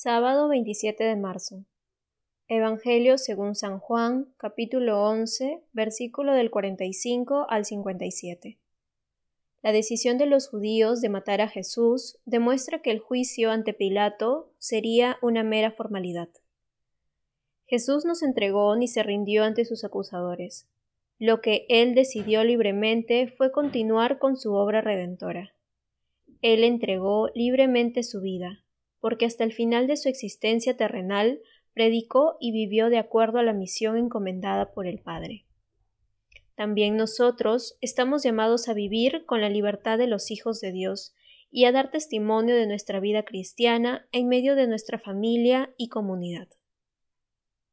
Sábado 27 de marzo. Evangelio según San Juan, capítulo 11, versículo del 45 al 57. La decisión de los judíos de matar a Jesús demuestra que el juicio ante Pilato sería una mera formalidad. Jesús no se entregó ni se rindió ante sus acusadores. Lo que él decidió libremente fue continuar con su obra redentora. Él entregó libremente su vida, porque hasta el final de su existencia terrenal predicó y vivió de acuerdo a la misión encomendada por el Padre. También nosotros estamos llamados a vivir con la libertad de los hijos de Dios y a dar testimonio de nuestra vida cristiana en medio de nuestra familia y comunidad.